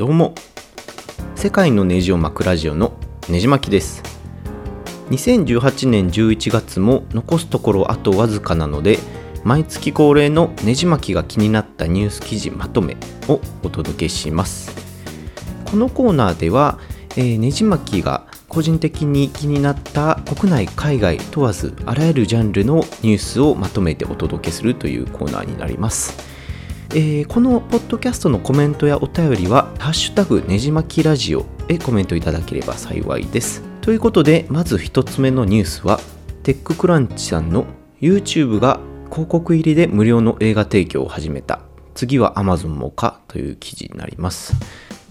どうも。世界のネジを巻くラジオのネジ巻きです。2018年11月も残すところあとわずかなので毎月恒例のネジ巻きが気になったニュース記事まとめをお届けします。このコーナーでは、えー、ネジ巻きが個人的に気になった国内海外問わずあらゆるジャンルのニュースをまとめてお届けするというコーナーになります。えー、このポッドキャストのコメントやお便りは「ハッシュタグねじまきラジオ」へコメントいただければ幸いです。ということでまず1つ目のニュースはテッククランチさんの YouTube が広告入りで無料の映画提供を始めた。次は Amazon もかという記事になります。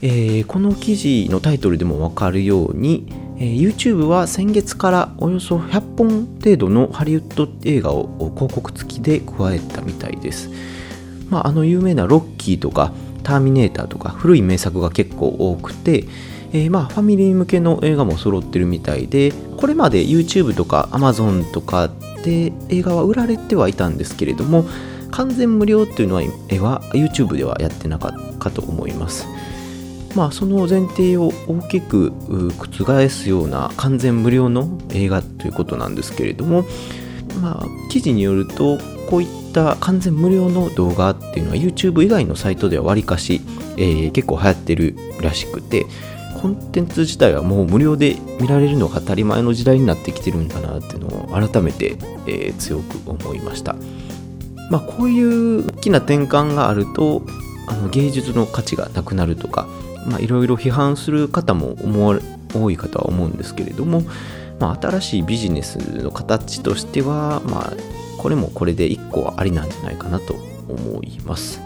えー、この記事のタイトルでも分かるように、えー、YouTube は先月からおよそ100本程度のハリウッド映画を広告付きで加えたみたいです。まあ、あの有名なロッキーとかターミネーターとか古い名作が結構多くて、えー、まあファミリー向けの映画も揃ってるみたいでこれまで YouTube とか Amazon とかで映画は売られてはいたんですけれども完全無料っていうのは絵は YouTube ではやってなかったと思います。まあその前提を大きく覆すような完全無料の映画ということなんですけれどもまあ記事によるとこういった完全無料の動画っていうのは YouTube 以外のサイトではわりかし、えー、結構流行ってるらしくてコンテンツ自体はもう無料で見られるのが当たり前の時代になってきてるんだなっていうのを改めて、えー、強く思いました。まあ、こういう大きな転換があるとあの芸術の価値がなくなるとかいろいろ批判する方も思わ多い方は思うんですけれども、まあ、新しいビジネスの形としては、まあ、これもこれで1個はありなんじゃないかなと思います。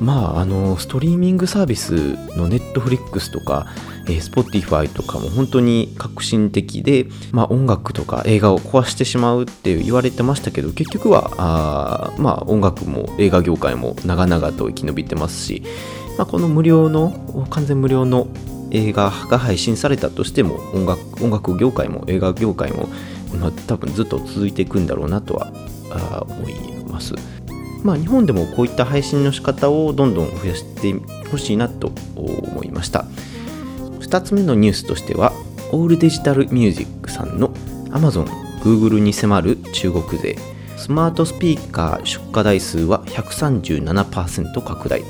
まあ、あの、ストリーミングサービスの Netflix とか、えー、Spotify とかも本当に革新的で、まあ、音楽とか映画を壊してしまうって言われてましたけど、結局は、あまあ、音楽も映画業界も長々と生き延びてますし、まあ、この無料の、完全無料の映画が配信されたとしても、音楽音楽業界も映画業界も、まあ、多分ずっと続いていくんだろうなとは思います。まあ、日本でもこういった配信の仕方をどんどん増やしてほしいなと思いました。2つ目のニュースとしては、オールデジタルミュージックさんの Amazon、Google に迫る中国勢、スマートスピーカー出荷台数は137%拡大、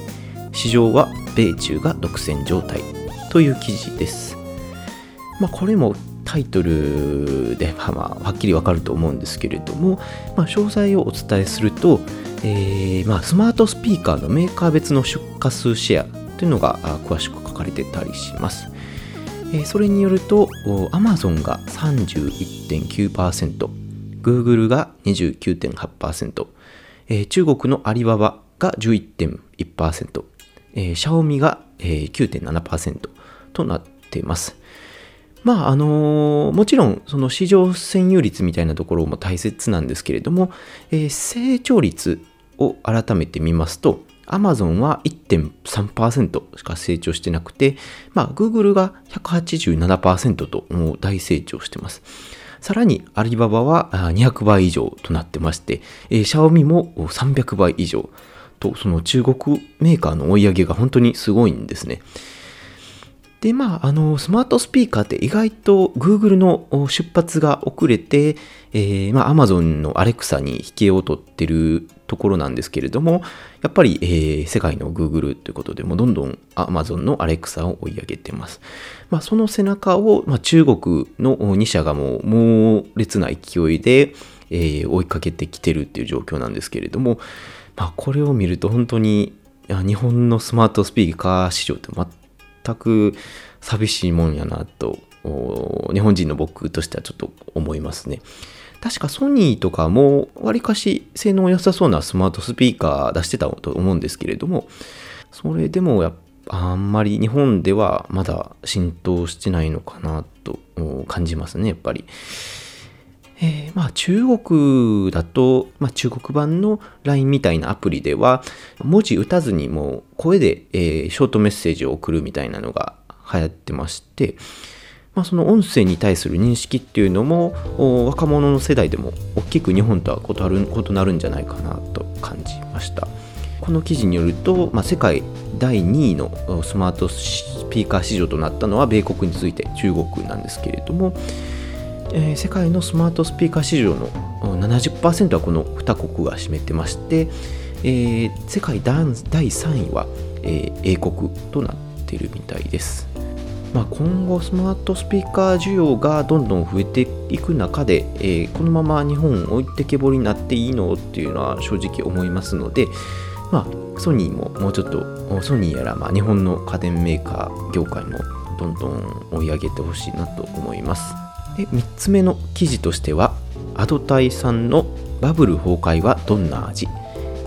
市場は米中が独占状態という記事です。まあ、これもタイトルで、まあ、まあはっきりわかると思うんですけれども、まあ、詳細をお伝えすると、えーまあ、スマートスピーカーのメーカー別の出荷数シェアというのが詳しく書かれてたりします。えー、それによると、Amazon が31.9%、Google が29.8%、えー、中国のアリババが11.1%、えー、シャオミが、えー、9.7%となっています。まああのもちろんその市場占有率みたいなところも大切なんですけれども、えー、成長率を改めて見ますと Amazon は1.3%しか成長してなくて、まあ、Google が187%ともう大成長してます。さらにアリババは200倍以上となってまして、えー、シャオミも300倍以上と、その中国メーカーの追い上げが本当にすごいんですね。で、まあ、あの、スマートスピーカーって意外と Google の出発が遅れて、えー、まあ、Amazon の Alexa に引けを取ってるところなんですけれども、やっぱり、えー、世界の Google ということで、もどんどん Amazon の Alexa を追い上げてます。まあ、その背中を、まあ、中国の2社がもう猛烈な勢いで、えー、追いかけてきてるっていう状況なんですけれども、まあ、これを見ると本当に日本のスマートスピーカー市場って全く寂しいもんやなと、日本人の僕としてはちょっと思いますね。確かソニーとかもわりかし性能良さそうなスマートスピーカー出してたと思うんですけれども、それでもやっぱあんまり日本ではまだ浸透してないのかなと感じますね、やっぱり。えー、まあ中国だと、まあ、中国版の LINE みたいなアプリでは文字打たずにも声で、えー、ショートメッセージを送るみたいなのが流行ってまして、まあ、その音声に対する認識っていうのも若者の世代でも大きく日本とは異なる異なるんじゃないかなと感じました。この記事によると、まあ、世界第2位のスマートスピーカー市場となったのは米国について中国なんですけれども、えー、世界のスマートスピーカー市場の70%はこの2国が占めてまして、えー、世界第3位は、えー、英国となっているみたいです。まあ、今後スマートスピーカー需要がどんどん増えていく中で、えー、このまま日本置いてけぼりになっていいのっていうのは正直思いますので、まあ、ソニーももうちょっとソニーやらまあ日本の家電メーカー業界もどんどん追い上げてほしいなと思いますで3つ目の記事としてはアドタイさんのバブル崩壊はどんな味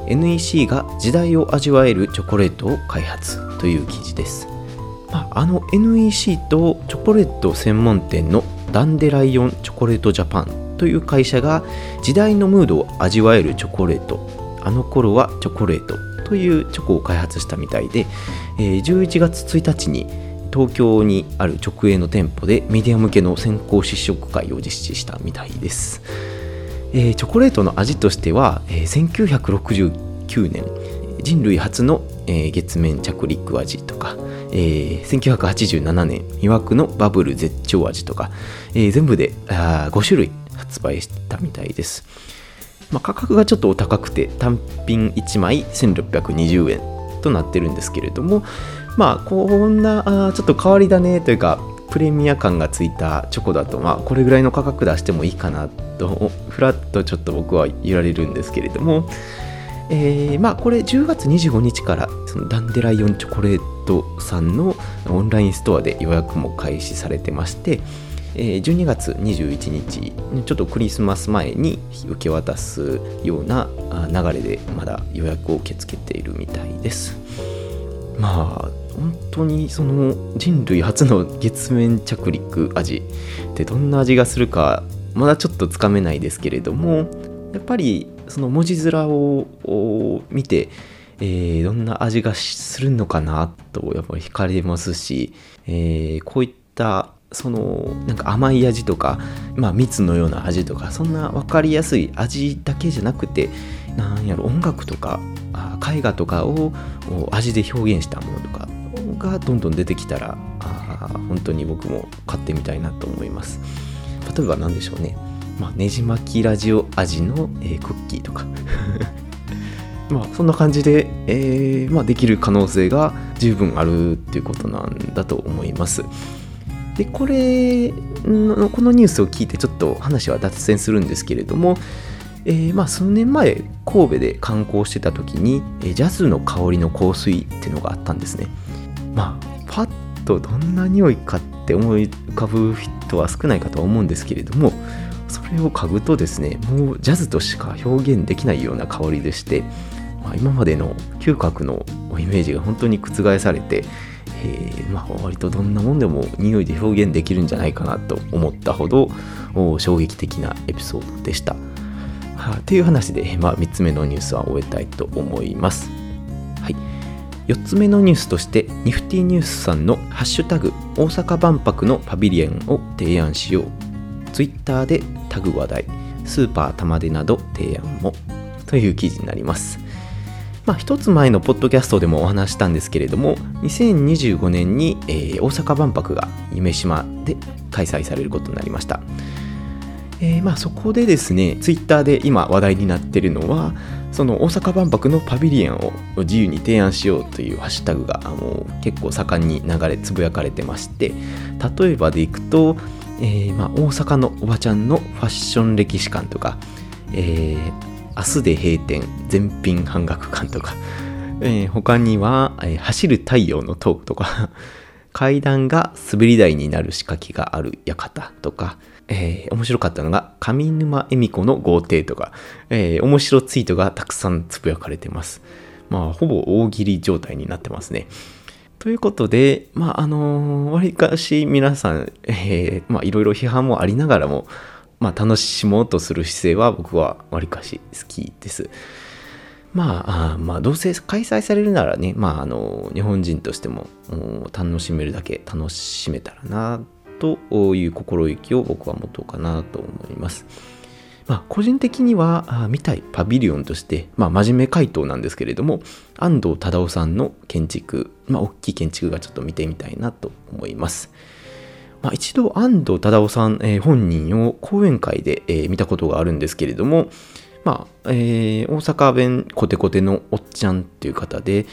？NEC が時代を味わえるチョコレートを開発という記事です。まあ、あの NEC とチョコレート専門店のダンデライオンチョコレートジャパンという会社が時代のムードを味わえるチョコレートあの頃はチョコレートというチョコを開発したみたいで、えー、11月1日に東京にある直営の店舗でメディア向けの先行試食会を実施したみたいです、えー、チョコレートの味としては、えー、1969年人類初の、えー、月面着陸味とかえー、1987年魅惑のバブル絶頂味とか、えー、全部であ5種類発売したみたいです、まあ、価格がちょっとお高くて単品1枚1620円となってるんですけれどもまあこんなちょっと変わり種というかプレミア感がついたチョコだと、まあ、これぐらいの価格出してもいいかなとふらっとちょっと僕は言われるんですけれども、えー、まあこれ10月25日からそのダンデライオンチョコレートさんのオンラインストアで予約も開始されてまして、えー、12月21日ちょっとクリスマス前に受け渡すような流れでまだ予約を受け付けているみたいです。まあ本当にその人類初の月面着陸味ってどんな味がするかまだちょっとつかめないですけれどもやっぱりその文字面を見て、えー、どんな味がするのかなとやっぱり惹かれますし、えー、こういったそのなんか甘い味とか、まあ、蜜のような味とかそんな分かりやすい味だけじゃなくてなんやろ音楽とか絵画とかを味で表現したものとかがどんどん出てきたらあ本当に僕も買ってみたいなと思います。例えば何でしょうね。まあ、ねじ巻きラジオ味の、えー、クッキーとか。まあそんな感じで、えーまあ、できる可能性が十分あるっていうことなんだと思います。でこれのこのニュースを聞いてちょっと話は脱線するんですけれども、えー、まあ数年前神戸で観光してた時にジャズの香りの香水っていうのがあったんですね。まあパッとどんな匂いかって思い浮かぶ人は少ないかとは思うんですけれどもそれを嗅ぐとですねもうジャズとしか表現できないような香りでして、まあ、今までの嗅覚のイメージが本当に覆されて、えー、まあ、割とどんなもんでも匂いで表現できるんじゃないかなと思ったほど衝撃的なエピソードでした。はあ、という話で、まあ、3つ目のニュースは終えたいと思います。はい、4つ目のニュースとしてニフティニュースさんの「ハッシュタグ大阪万博のパビリオン」を提案しよう Twitter でタグ話題、スーパー玉出など提案もという記事になります。まあ、一つ前のポッドキャストでもお話したんですけれども、2025年に、えー、大阪万博が夢島で開催されることになりました。えー、まあそこでですね、ツイッターで今話題になっているのは、その大阪万博のパビリオンを自由に提案しようというハッシュタグがもう結構盛んに流れつぶやかれてまして、例えばでいくと、えー、まあ、大阪のおばちゃんのファッション歴史館とか、え、明日で閉店全品半額館とか、えー、他には、えー、走る太陽のトークとか 階段が滑り台になる仕掛けがある館とか、えー、面白かったのが上沼恵美子の豪邸とか、えー、面白ツイートがたくさんつぶやかれてます。まあ、ほぼ大喜利状態になってますね。ということで、まあ、あのわりかし皆さん、えー、まあ、いろいろ批判もありながらも、まあ、楽しもうとする姿勢は僕はわりかし好きです。まあ、あまあ、どうせ開催されるならね、まあ、あの、日本人としても楽しめるだけ楽しめたらな、という心意気を僕は持とうかなと思います。まあ、個人的には見たいパビリオンとして、まあ、真面目回答なんですけれども安藤忠雄さんの建築、まあ、大きい建築がちょっと見てみたいなと思います。まあ、一度安藤忠雄さん、えー、本人を講演会で、えー、見たことがあるんですけれども、まあえー、大阪弁コテコテのおっちゃんっていう方で、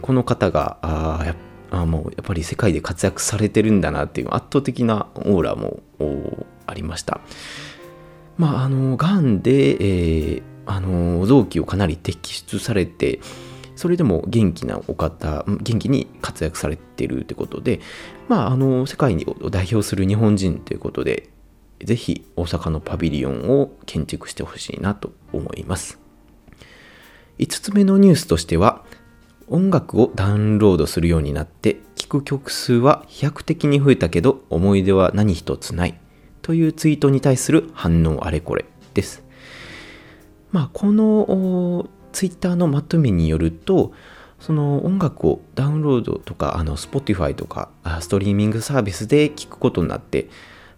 この方があやあもうやっぱり世界で活躍されてるんだなっていう圧倒的なオーラもありました。まあ、あの、がんで、えー、あの、臓器をかなり摘出されて、それでも元気なお方、元気に活躍されてるということで、まあ、あの、世界を代表する日本人ということで、ぜひ大阪のパビリオンを建築してほしいなと思います。5つ目のニュースとしては、音楽をダウンロードするようになって聴く曲数は飛躍的に増えたけど思い出は何一つないというツイートに対する反応あれこれです。まあ、このツイッターのまとめによると、その音楽をダウンロードとか、あの、Spotify とか、ストリーミングサービスで聴くことになって、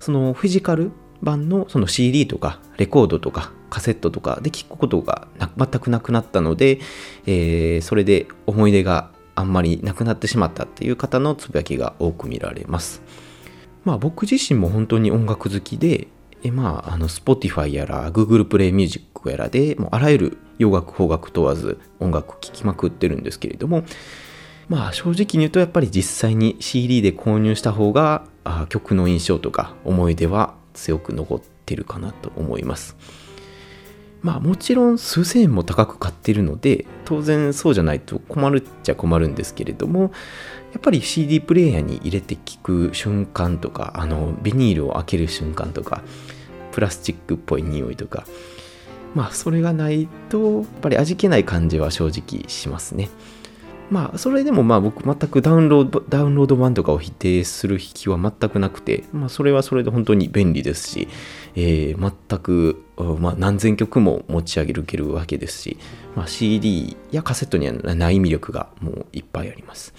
そのフィジカル版のその CD とかレコードとかカセットとかで聴くことが全くなくなったので、えー、それで思い出があんまりなくなってしまったっていう方のつぶやきが多く見られます。まあ僕自身も本当に音楽好きで、えまあ、あの Spotify やら Google Play Music やらでもうあらゆる洋楽邦楽問わず音楽聴きまくってるんですけれどもまあ正直に言うとやっぱり実際に CD で購入した方があ曲の印象とか思い出は強く残ってるかなと思いますまあもちろん数千円も高く買ってるので当然そうじゃないと困るっちゃ困るんですけれどもやっぱり CD プレイヤーに入れて聴く瞬間とかあのビニールを開ける瞬間とかプラスチックっぽい匂いとかまあそれがないとやっぱり味気ない感じは正直しますね。まあそれでもまあ僕全くダウンロードダウンロード版とかを否定する気は全くなくてまあそれはそれで本当に便利ですし、えー、全く、まあ、何千曲も持ち上げるけるわけですし、まあ、CD やカセットにはない魅力がもういっぱいあります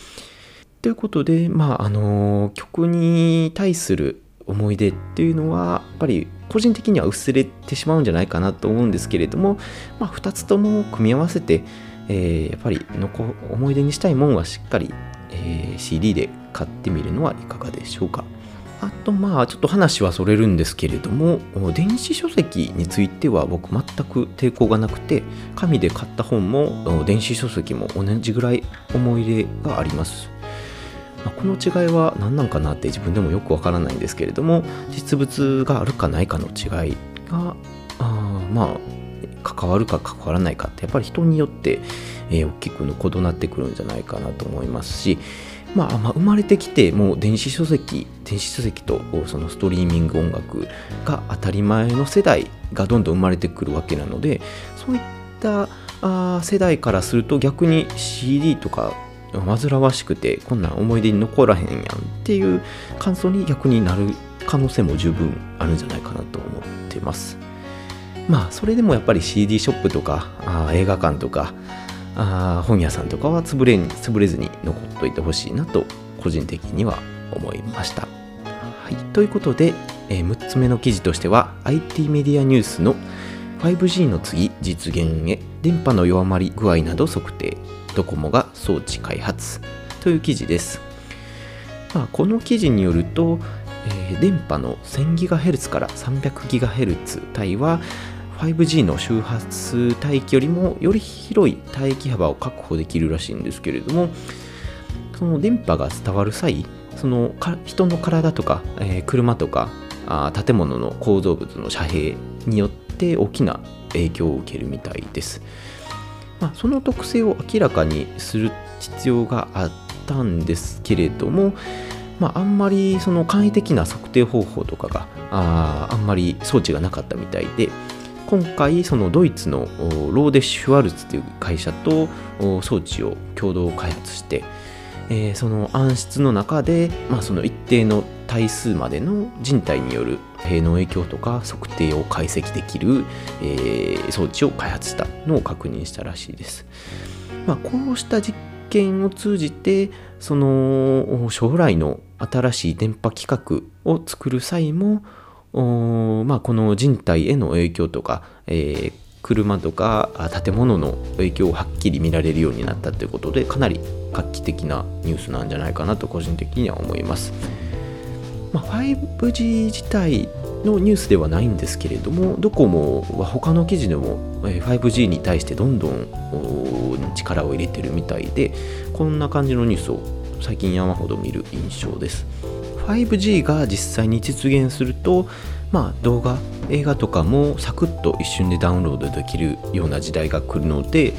ということで、まあ、あの、曲に対する思い出っていうのは、やっぱり個人的には薄れてしまうんじゃないかなと思うんですけれども、まあ、2つとも組み合わせて、えー、やっぱり思い出にしたいもんはしっかり、えー、CD で買ってみるのはいかがでしょうか。あとまあちょっと話はそれるんですけれども電子書籍については僕全く抵抗がなくて紙で買った本も電子書籍も同じぐらい思い入れがあります。まあ、この違いは何なんかなって自分でもよくわからないんですけれども実物があるかないかの違いがあまあ関わるか関わらないかってやっぱり人によって、えー、大きく異なってくるんじゃないかなと思いますし、まあ、まあ生まれてきてもう電子書籍電子書籍とそのストリーミング音楽が当たり前の世代がどんどん生まれてくるわけなのでそういったあ世代からすると逆に CD とか煩わしくてこんなん思い出に残らへんやんっていう感想に逆になる可能性も十分あるんじゃないかなと思ってます。まあそれでもやっぱり CD ショップとかあ映画館とかあ本屋さんとかは潰れ潰れずに残っといてほしいなと個人的には思いました。はい、ということで、えー、6つ目の記事としては IT メディアニュースの 5G の次実現へ電波の弱まり具合など測定ドコモが装置開発という記事です。まあ、この記事によると、えー、電波の 1000GHz から 300GHz 帯は 5G の周波数帯域よりもより広い帯域幅を確保できるらしいんですけれどもその電波が伝わる際その人の体とか、えー、車とかあ建物の構造物の遮蔽によって大きな影響を受けるみたいです。まあ、その特性を明らかにする必要があったんですけれども、まあ、あんまりその簡易的な測定方法とかがああんまり装置がなかったみたいで今回そのドイツのローデ・シュワルツという会社と装置を共同開発して、えー、その暗室の中で、まあ、その一定の対数までの人体による塀の影響とか測定を解析できる、えー、装置を開発したのを確認したらしいです。まあ、こうした実験を通じてその将来の新しい電波規格を作る際もまあ、この人体への影響とか、えー、車とか建物の影響をはっきり見られるようになったということでかなり画期的なニュースなんじゃないかなと個人的には思います。まあ、5G 自体のニュースではないんですけれどもドコモは他の記事でも 5G に対してどんどん力を入れてるみたいでこんな感じのニュースを最近山ほど見る印象です 5G が実際に実現するとまあ動画映画とかもサクッと一瞬でダウンロードできるような時代が来るので、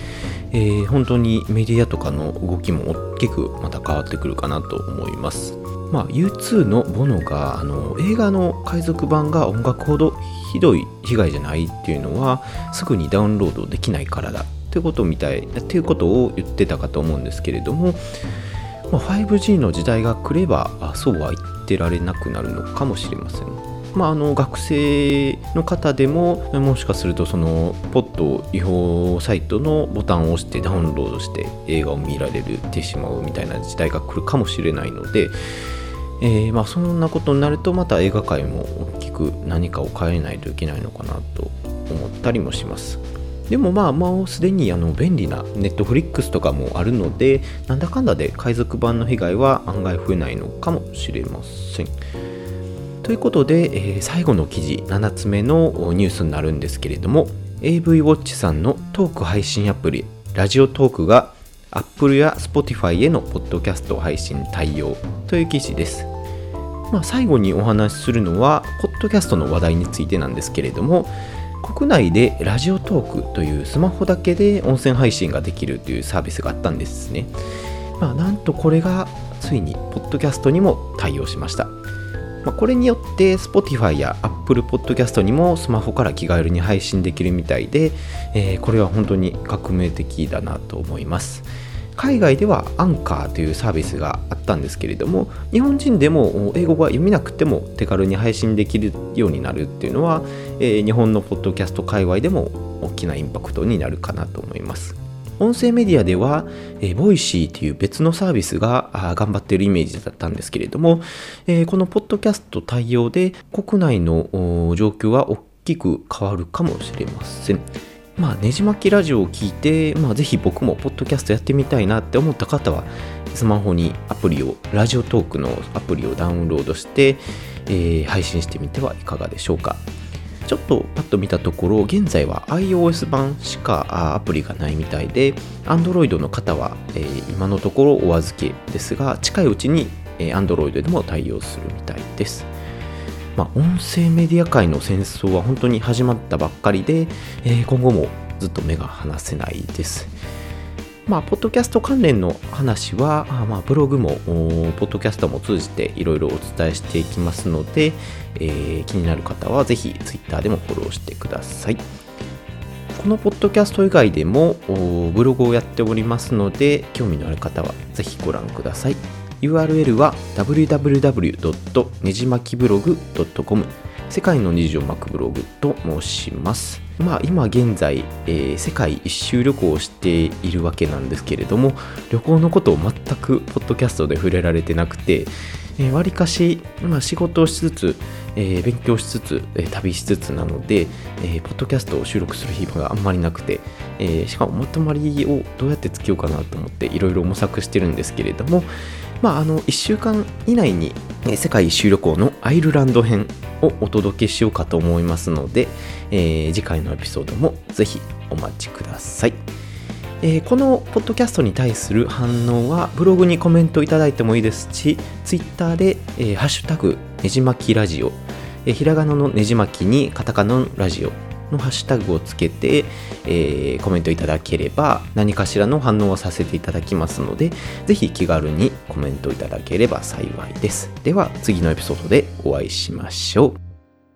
えー、本当にメディアとかの動きも大きくまた変わってくるかなと思います。まあ、U2 のボノがあの映画の海賊版が音楽ほどひどい被害じゃないっていうのはすぐにダウンロードできないからだ。っていうことみたいっていうことを言ってたかと思うんですけれども、ま、5G の時代が来ればそうは言ってられなくなるのかもしれません。まあ、あの学生の方でももしかするとそのポッド違法サイトのボタンを押してダウンロードして映画を見られるてしまうみたいな時代が来るかもしれないので、えー、まあ、そんなことになるとまた映画界も大きく何かを変えないといけないのかなと思ったりもします。でもまあもうすでにあの便利なネットフリックスとかもあるのでなんだかんだで海賊版の被害は案外増えないのかもしれません。ということで、えー、最後の記事7つ目のニュースになるんですけれども AV ウォッチさんのトーク配信アプリラジオトークが Apple や Spotify へのポッドキャスト配信対応という記事です。まあ、最後にお話しするのは、ポッドキャストの話題についてなんですけれども、国内でラジオトークというスマホだけで音声配信ができるというサービスがあったんですね。まあ、なんとこれがついにポッドキャストにも対応しました。まあ、これによって Spotify や Apple Podcast にもスマホから気軽に配信できるみたいで、えー、これは本当に革命的だなと思います。海外ではアンカーというサービスがあったんですけれども日本人でも英語が読めなくても手軽に配信できるようになるっていうのは、えー、日本のポッドキャスト界隈でも大きなインパクトになるかなと思います音声メディアでは、えー、ボイシーという別のサービスが頑張っているイメージだったんですけれども、えー、このポッドキャスト対応で国内の状況は大きく変わるかもしれません。まあ、ねじ巻きラジオを聞いて、まあ、ぜひ僕もポッドキャストやってみたいなって思った方は、スマホにアプリを、ラジオトークのアプリをダウンロードして、えー、配信してみてはいかがでしょうか。ちょっとパッと見たところ、現在は iOS 版しかアプリがないみたいで、Android の方は、えー、今のところお預けですが、近いうちに、Android でも対応するみたいです。まあ、音声メディア界の戦争は本当に始まったばっかりで、えー、今後もずっと目が離せないです。まあ、ポッドキャスト関連の話は、まあ、ブログも、ポッドキャストも通じていろいろお伝えしていきますので、えー、気になる方はぜひ Twitter でもフォローしてください。このポッドキャスト以外でもブログをやっておりますので、興味のある方はぜひご覧ください。URL は www. ねじまきブログ .com 世界のネジを巻くブログと申します。まあ今現在、えー、世界一周旅行をしているわけなんですけれども、旅行のことを全くポッドキャストで触れられてなくて、えー、かし、まあ、仕事をしつつ、えー、勉強しつつ、え、旅しつつなので、え、ポッドキャストを収録する暇があんまりなくて、えー、しかもまとまりをどうやってつけようかなと思っていろいろ模索してるんですけれども、まあ、あの1週間以内に世界一周旅行のアイルランド編をお届けしようかと思いますので、えー、次回のエピソードもぜひお待ちください。えー、このポッドキャストに対する反応はブログにコメントいただいてもいいですし、ツイッターで、えー、ハッシュタグねじまきラジオ、ひらがなのねじまきにカタカナのラジオのハッシュタグをつけて、えー、コメントいただければ何かしらの反応をさせていただきますので、ぜひ気軽にコメントいただければ幸いです。では次のエピソードでお会いしましょう。